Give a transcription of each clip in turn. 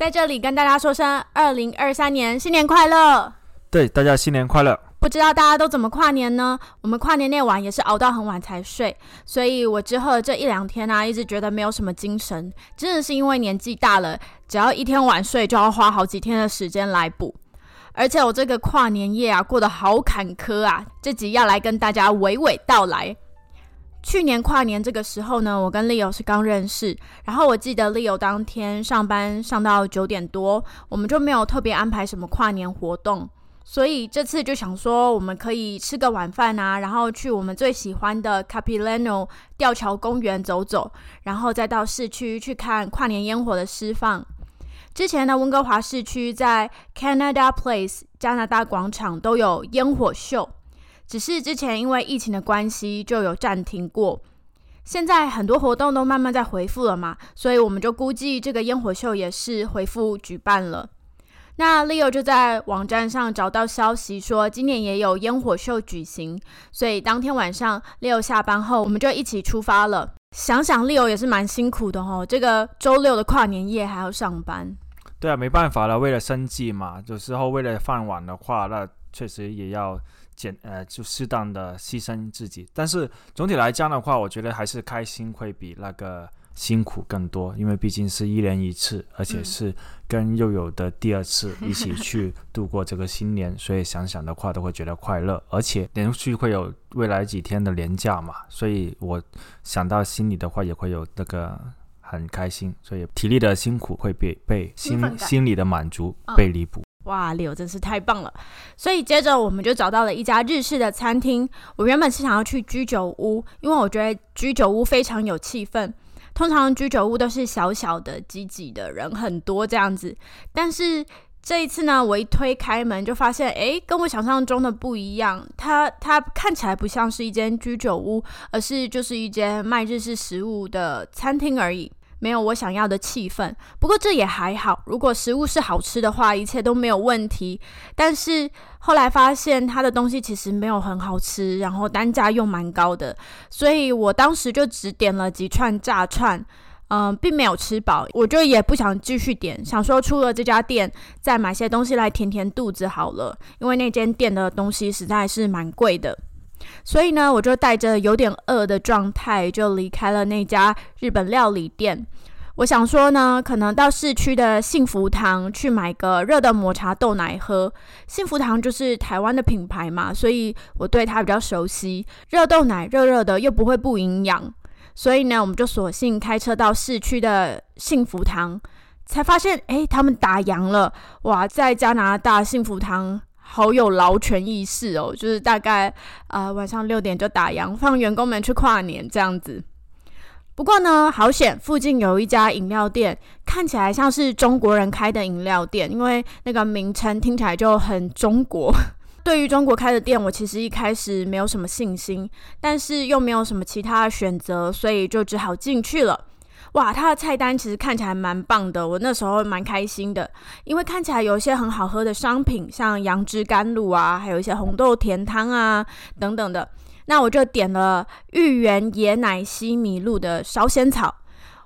在这里跟大家说声二零二三年新年快乐！对，大家新年快乐！不知道大家都怎么跨年呢？我们跨年那晚也是熬到很晚才睡，所以我之后这一两天啊，一直觉得没有什么精神，真的是因为年纪大了，只要一天晚睡就要花好几天的时间来补。而且我这个跨年夜啊，过得好坎坷啊！这集要来跟大家娓娓道来。去年跨年这个时候呢，我跟 Leo 是刚认识，然后我记得 Leo 当天上班上到九点多，我们就没有特别安排什么跨年活动，所以这次就想说我们可以吃个晚饭啊，然后去我们最喜欢的 Capilano 吊桥公园走走，然后再到市区去看跨年烟火的释放。之前呢，温哥华市区在 Canada Place 加拿大广场都有烟火秀。只是之前因为疫情的关系就有暂停过，现在很多活动都慢慢在恢复了嘛，所以我们就估计这个烟火秀也是恢复举办了。那 Leo 就在网站上找到消息说，今年也有烟火秀举行，所以当天晚上 Leo 下班后，我们就一起出发了。想想 Leo 也是蛮辛苦的哦，这个周六的跨年夜还要上班。对啊，没办法了，为了生计嘛，有时候为了饭碗的话，那确实也要。减呃，就适当的牺牲自己，但是总体来讲的话，我觉得还是开心会比那个辛苦更多，因为毕竟是一年一次，而且是跟又有的第二次 一起去度过这个新年，所以想想的话都会觉得快乐，而且连续会有未来几天的年假嘛，所以我想到心里的话也会有那个很开心，所以体力的辛苦会被被心心理的满足被弥补。哇，Leo 真是太棒了！所以接着我们就找到了一家日式的餐厅。我原本是想要去居酒屋，因为我觉得居酒屋非常有气氛。通常居酒屋都是小小的、挤挤的，人很多这样子。但是这一次呢，我一推开门就发现，诶，跟我想象中的不一样。它它看起来不像是一间居酒屋，而是就是一间卖日式食物的餐厅而已。没有我想要的气氛，不过这也还好。如果食物是好吃的话，一切都没有问题。但是后来发现它的东西其实没有很好吃，然后单价又蛮高的，所以我当时就只点了几串炸串，嗯，并没有吃饱。我就也不想继续点，想说出了这家店再买些东西来填填肚子好了，因为那间店的东西实在是蛮贵的。所以呢，我就带着有点饿的状态，就离开了那家日本料理店。我想说呢，可能到市区的幸福堂去买个热的抹茶豆奶喝。幸福堂就是台湾的品牌嘛，所以我对它比较熟悉。热豆奶热热的，又不会不营养。所以呢，我们就索性开车到市区的幸福堂，才发现，诶，他们打烊了。哇，在加拿大幸福堂。好有劳权意识哦，就是大概呃晚上六点就打烊，放员工们去跨年这样子。不过呢，好险，附近有一家饮料店，看起来像是中国人开的饮料店，因为那个名称听起来就很中国。对于中国开的店，我其实一开始没有什么信心，但是又没有什么其他的选择，所以就只好进去了。哇，它的菜单其实看起来蛮棒的，我那时候蛮开心的，因为看起来有一些很好喝的商品，像杨枝甘露啊，还有一些红豆甜汤啊等等的。那我就点了芋圆椰奶西米露的烧仙草。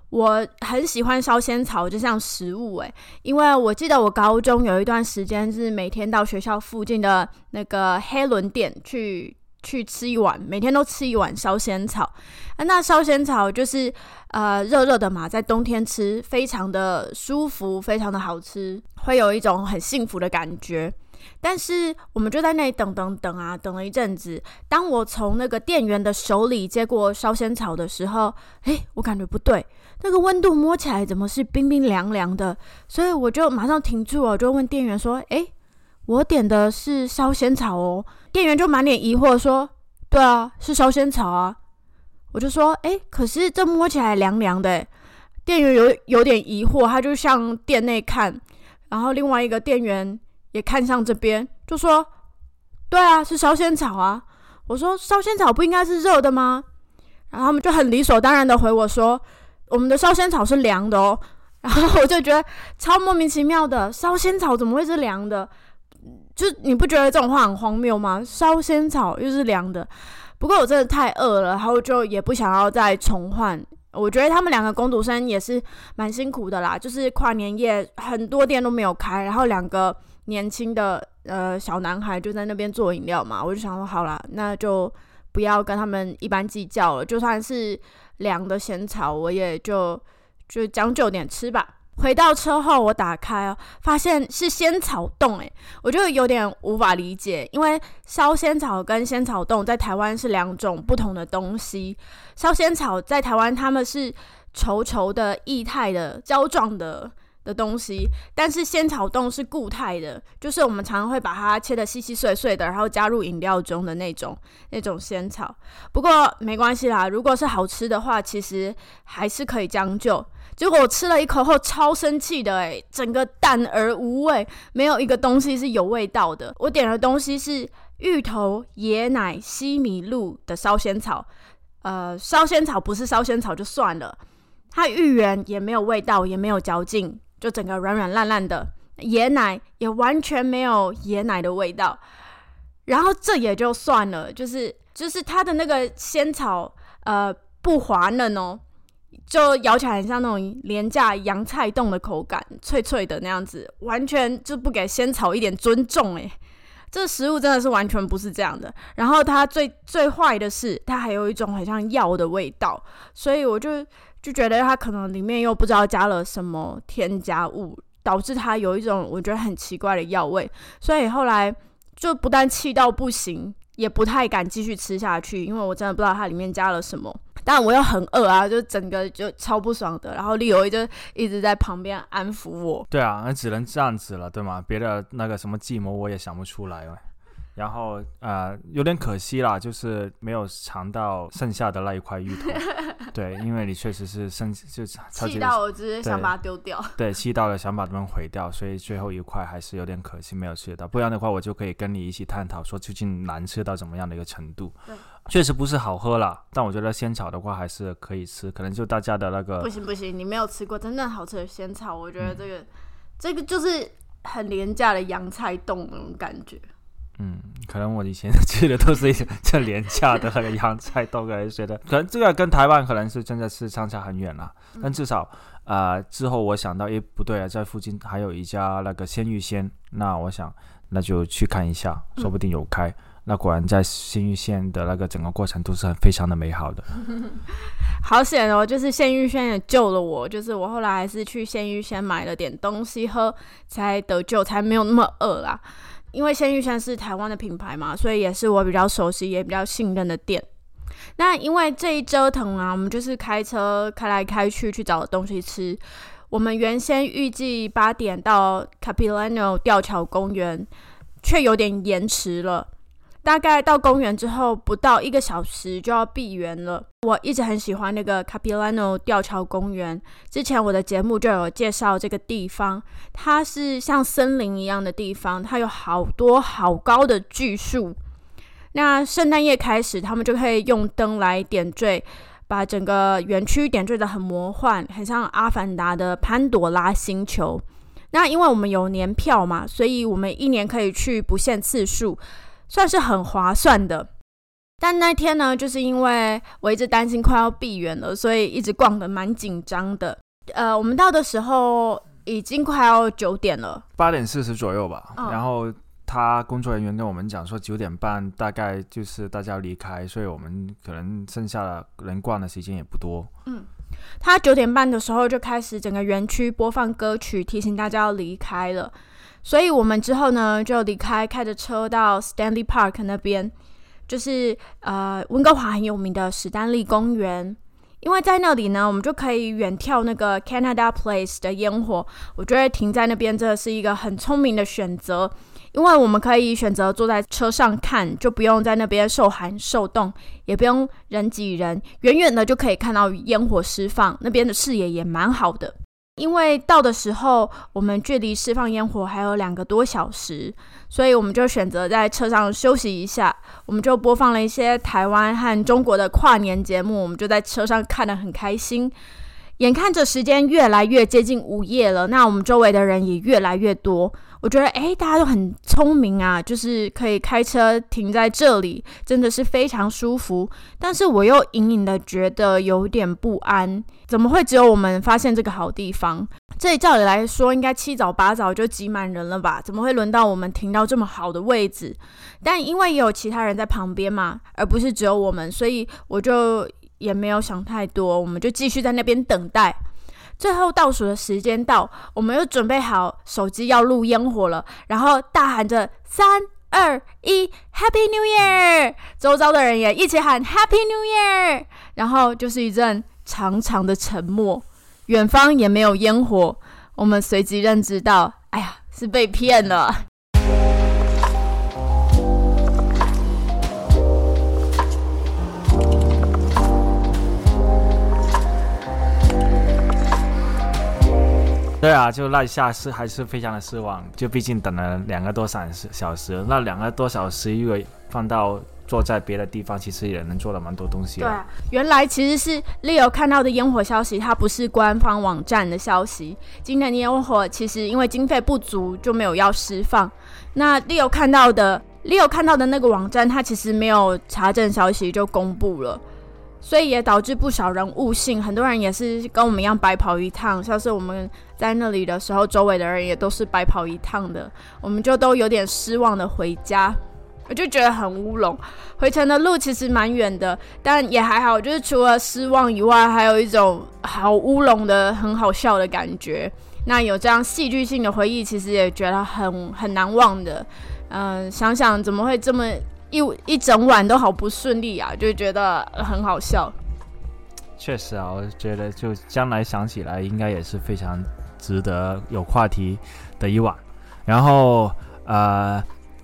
我很喜欢烧仙草这项食物，诶，因为我记得我高中有一段时间是每天到学校附近的那个黑轮店去去吃一碗，每天都吃一碗烧仙草。那烧仙草就是呃热热的嘛，在冬天吃非常的舒服，非常的好吃，会有一种很幸福的感觉。但是我们就在那里等等等啊，等了一阵子。当我从那个店员的手里接过烧仙草的时候，诶，我感觉不对，那个温度摸起来怎么是冰冰凉凉的？所以我就马上停住了，就问店员说：“诶，我点的是烧仙草哦。”店员就满脸疑惑说：“对啊，是烧仙草啊。”我就说：“诶，可是这摸起来凉凉的。”店员有有点疑惑，他就向店内看。然后另外一个店员也看向这边，就说：“对啊，是烧仙草啊。”我说：“烧仙草不应该是热的吗？”然后他们就很理所当然的回我说：“我们的烧仙草是凉的哦。”然后我就觉得超莫名其妙的，烧仙草怎么会是凉的？就你不觉得这种话很荒谬吗？烧仙草又是凉的。不过我真的太饿了，然后就也不想要再重换。我觉得他们两个工读生也是蛮辛苦的啦，就是跨年夜很多店都没有开，然后两个年轻的呃小男孩就在那边做饮料嘛。我就想说，好啦，那就不要跟他们一般计较了，就算是凉的仙草，我也就就将就点吃吧。回到车后，我打开哦，发现是仙草冻，诶，我就有点无法理解，因为烧仙草跟仙草冻在台湾是两种不同的东西。烧仙草在台湾他们是稠稠的液态的胶状的的东西，但是仙草冻是固态的，就是我们常常会把它切的细细碎碎的，然后加入饮料中的那种那种仙草。不过没关系啦，如果是好吃的话，其实还是可以将就。结果我吃了一口后超生气的诶，整个淡而无味，没有一个东西是有味道的。我点的东西是芋头、椰奶、西米露的烧仙草，呃，烧仙草不是烧仙草就算了，它芋圆也没有味道，也没有嚼劲，就整个软软烂烂的。椰奶也完全没有椰奶的味道，然后这也就算了，就是就是它的那个仙草，呃，不滑嫩哦。就咬起来很像那种廉价洋菜冻的口感，脆脆的那样子，完全就不给仙草一点尊重诶，这食物真的是完全不是这样的。然后它最最坏的是，它还有一种很像药的味道，所以我就就觉得它可能里面又不知道加了什么添加物，导致它有一种我觉得很奇怪的药味。所以后来就不但气到不行，也不太敢继续吃下去，因为我真的不知道它里面加了什么。但我又很饿啊，就整个就超不爽的。然后丽友就一直在旁边安抚我。对啊，那只能这样子了，对吗？别的那个什么计谋我也想不出来了。然后呃，有点可惜啦，就是没有尝到剩下的那一块芋头。对，因为你确实是生就气到我直接想把它丢掉。对，气到了想把它们毁掉，所以最后一块还是有点可惜没有吃到。不然的话，我就可以跟你一起探讨说究竟难吃到怎么样的一个程度。对。确实不是好喝了，但我觉得仙草的话还是可以吃，可能就大家的那个不行不行，你没有吃过真正好吃的仙草，我觉得这个这个就是很廉价的洋菜冻那种感觉。嗯，可能我以前吃的都是一些这廉价的那个洋菜冻，可能觉得 可能这个跟台湾可能是真的是相差很远了，但至少啊之后我想到，诶不对啊，在附近还有一家那个鲜芋仙，那我想那就去看一下，说不定有开。那果然在鲜芋仙的那个整个过程都是很非常的美好的，好险哦！就是鲜芋仙也救了我，就是我后来还是去鲜芋仙买了点东西喝，才得救，才没有那么饿啦。因为鲜芋仙是台湾的品牌嘛，所以也是我比较熟悉也比较信任的店。那因为这一折腾啊，我们就是开车开来开去去找东西吃。我们原先预计八点到 Capilano 吊桥公园，却有点延迟了。大概到公园之后不到一个小时就要闭园了。我一直很喜欢那个 Capilano 吊桥公园，之前我的节目就有介绍这个地方。它是像森林一样的地方，它有好多好高的巨树。那圣诞夜开始，他们就可以用灯来点缀，把整个园区点缀的很魔幻，很像阿凡达的潘朵拉星球。那因为我们有年票嘛，所以我们一年可以去不限次数。算是很划算的，但那天呢，就是因为我一直担心快要闭园了，所以一直逛的蛮紧张的。呃，我们到的时候已经快要九点了，八点四十左右吧。然后他工作人员跟我们讲说，九点半大概就是大家要离开，所以我们可能剩下的能逛的时间也不多。嗯，他九点半的时候就开始整个园区播放歌曲，提醒大家要离开了。所以我们之后呢，就离开，开着车到 Stanley Park 那边，就是呃温哥华很有名的史丹利公园。因为在那里呢，我们就可以远眺那个 Canada Place 的烟火。我觉得停在那边真的是一个很聪明的选择，因为我们可以选择坐在车上看，就不用在那边受寒受冻，也不用人挤人，远远的就可以看到烟火释放，那边的视野也蛮好的。因为到的时候我们距离释放烟火还有两个多小时，所以我们就选择在车上休息一下。我们就播放了一些台湾和中国的跨年节目，我们就在车上看得很开心。眼看着时间越来越接近午夜了，那我们周围的人也越来越多。我觉得，诶，大家都很聪明啊，就是可以开车停在这里，真的是非常舒服。但是我又隐隐的觉得有点不安，怎么会只有我们发现这个好地方？这里照理来说，应该七早八早就挤满人了吧？怎么会轮到我们停到这么好的位置？但因为也有其他人在旁边嘛，而不是只有我们，所以我就也没有想太多，我们就继续在那边等待。最后倒数的时间到，我们又准备好手机要录烟火了，然后大喊着三二一，Happy New Year！周遭的人也一起喊 Happy New Year，然后就是一阵长长的沉默，远方也没有烟火，我们随即认知到，哎呀，是被骗了。对啊，就那一下是还是非常的失望，就毕竟等了两个多小时小时，那两个多小时如果放到坐在别的地方，其实也能做了蛮多东西。对，原来其实是 Leo 看到的烟火消息，它不是官方网站的消息。今年的烟火其实因为经费不足，就没有要释放。那 Leo 看到的，Leo 看到的那个网站，它其实没有查证消息就公布了。所以也导致不少人误信，很多人也是跟我们一样白跑一趟。像是我们在那里的时候，周围的人也都是白跑一趟的，我们就都有点失望的回家。我就觉得很乌龙，回程的路其实蛮远的，但也还好，就是除了失望以外，还有一种好乌龙的很好笑的感觉。那有这样戏剧性的回忆，其实也觉得很很难忘的。嗯，想想怎么会这么。一一整晚都好不顺利啊，就觉得很好笑。确实啊，我觉得就将来想起来，应该也是非常值得有话题的一晚。然后呃，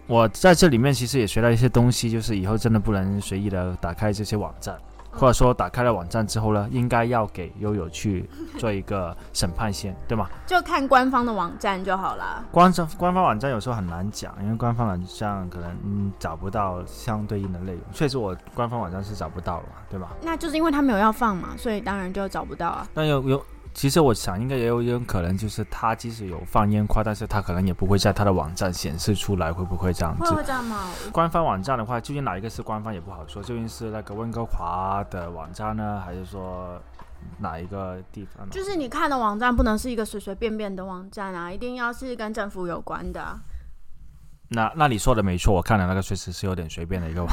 我在这里面其实也学到一些东西，就是以后真的不能随意的打开这些网站。或者说打开了网站之后呢，应该要给悠悠去做一个审判线，对吗？就看官方的网站就好了。官方官方网站有时候很难讲，因为官方网站可能找不到相对应的内容。确实，我官方网站是找不到了，对吧？那就是因为他没有要放嘛，所以当然就找不到啊。那有有。其实我想，应该也有一种可能，就是他即使有放烟花，但是他可能也不会在他的网站显示出来，会不会这样子？会这样吗？官方网站的话，究竟哪一个是官方也不好说，究竟是那个温哥华的网站呢，还是说哪一个地方？就是你看的网站不能是一个随随便便的网站啊，一定要是跟政府有关的。那那你说的没错，我看了那个确实是有点随便的一个网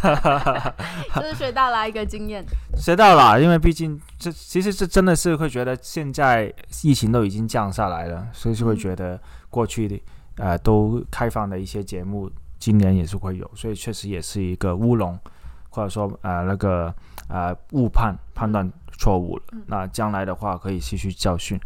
站，就是学到了一个经验，学到了，因为毕竟这其实是真的是会觉得现在疫情都已经降下来了，所以就会觉得过去的呃都开放的一些节目，今年也是会有，所以确实也是一个乌龙，或者说呃那个呃误判判断错误了，那将来的话可以吸取教训。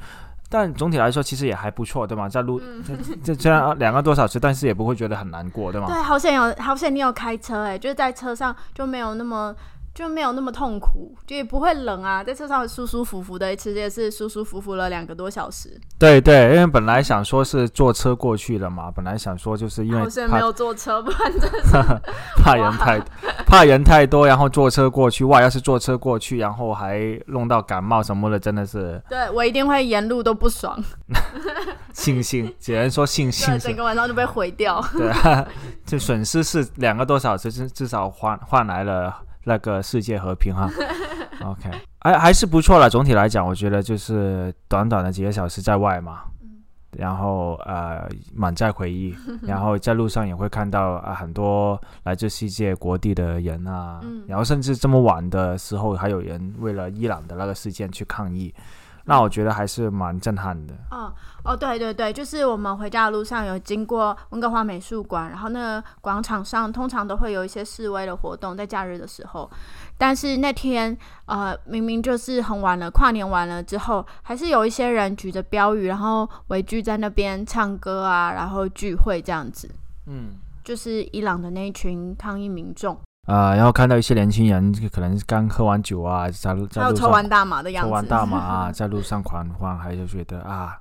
但总体来说，其实也还不错，对吗？在路这这这样两个多小时，但是也不会觉得很难过，对吗？对，好险有好险你有开车，哎，就是在车上就没有那么。就没有那么痛苦，就也不会冷啊，在车上舒舒服服的，其实也是舒舒服服了两个多小时。对对，因为本来想说是坐车过去的嘛，本来想说就是因为没有坐车，不然真是 怕人太 怕人太多，然后坐车过去，哇，要是坐车过去，然后还弄到感冒什么的，真的是。对我一定会沿路都不爽。信心只能说信心，整个晚上就被毁掉。对，这损失是两个多小时，至至少换换来了。那个世界和平哈，OK，还还是不错了。总体来讲，我觉得就是短短的几个小时在外嘛，然后呃满载回忆，然后在路上也会看到啊很多来自世界各地的人啊，然后甚至这么晚的时候还有人为了伊朗的那个事件去抗议。那我觉得还是蛮震撼的。哦哦，对对对，就是我们回家的路上有经过温哥华美术馆，然后那个广场上通常都会有一些示威的活动，在假日的时候。但是那天呃，明明就是很晚了，跨年完了之后，还是有一些人举着标语，然后围聚在那边唱歌啊，然后聚会这样子。嗯，就是伊朗的那一群抗议民众。啊、然后看到一些年轻人可能刚喝完酒啊，在路在路上抽完大麻的样子，抽完大麻啊，在路上狂欢，还是觉得啊，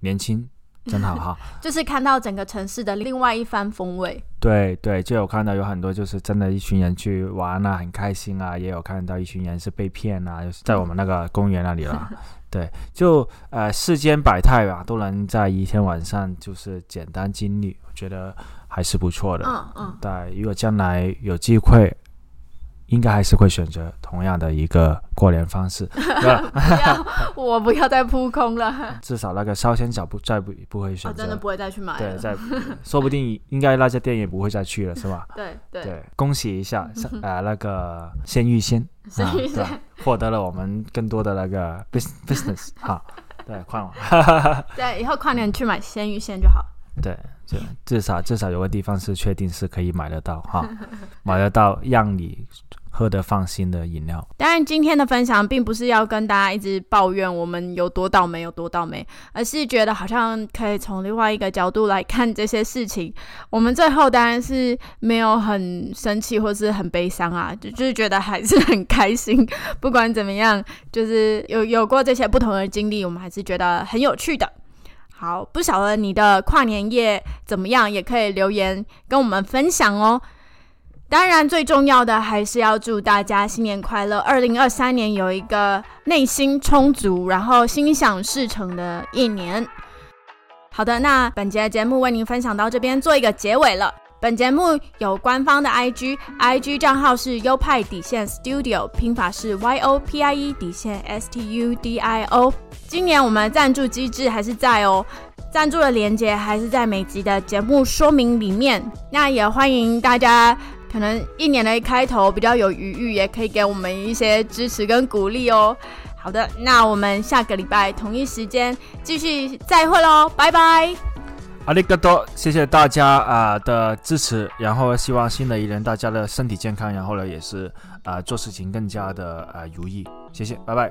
年轻真好哈。就是看到整个城市的另外一番风味。对对，就有看到有很多就是真的，一群人去玩啊，很开心啊，也有看到一群人是被骗啊，就是在我们那个公园那里啦。对，就呃世间百态吧，都能在一天晚上就是简单经历，我觉得还是不错的。嗯嗯，对，如果将来有机会，应该还是会选择同样的一个过年方式。对不要，我不要再扑空了，至少那个烧仙草不再不不会选我择。真的不会再去买对，了。再 说不定应该那家店也不会再去了，是吧？对对，对，恭喜一下，是呃，那个鲜芋仙，所以啊对，获得了我们更多的那个 bus business 哈，对，换我，对，以后跨年去买鲜芋仙就好。对，就至少至少有个地方是确定是可以买得到哈，买得到让你喝得放心的饮料。当然，今天的分享并不是要跟大家一直抱怨我们有多倒霉有多倒霉，而是觉得好像可以从另外一个角度来看这些事情。我们最后当然是没有很生气或是很悲伤啊，就就是觉得还是很开心。不管怎么样，就是有 有过这些不同的经历，我们还是觉得很有趣的。好，不晓得你的跨年夜怎么样，也可以留言跟我们分享哦。当然，最重要的还是要祝大家新年快乐！二零二三年有一个内心充足，然后心想事成的一年。好的，那本节的节目为您分享到这边，做一个结尾了。本节目有官方的 IG，IG 账号是优派底线 Studio，拼法是 Y O P I E 底线 S T U D I O。今年我们赞助机制还是在哦，赞助的链接还是在每集的节目说明里面。那也欢迎大家，可能一年的一开头比较有余裕，也可以给我们一些支持跟鼓励哦。好的，那我们下个礼拜同一时间继续再会喽，拜拜。阿里嘎多，谢谢大家啊、的支持，然后希望新的一年大家的身体健康，然后呢也是啊、做事情更加的啊、如意，谢谢，拜拜。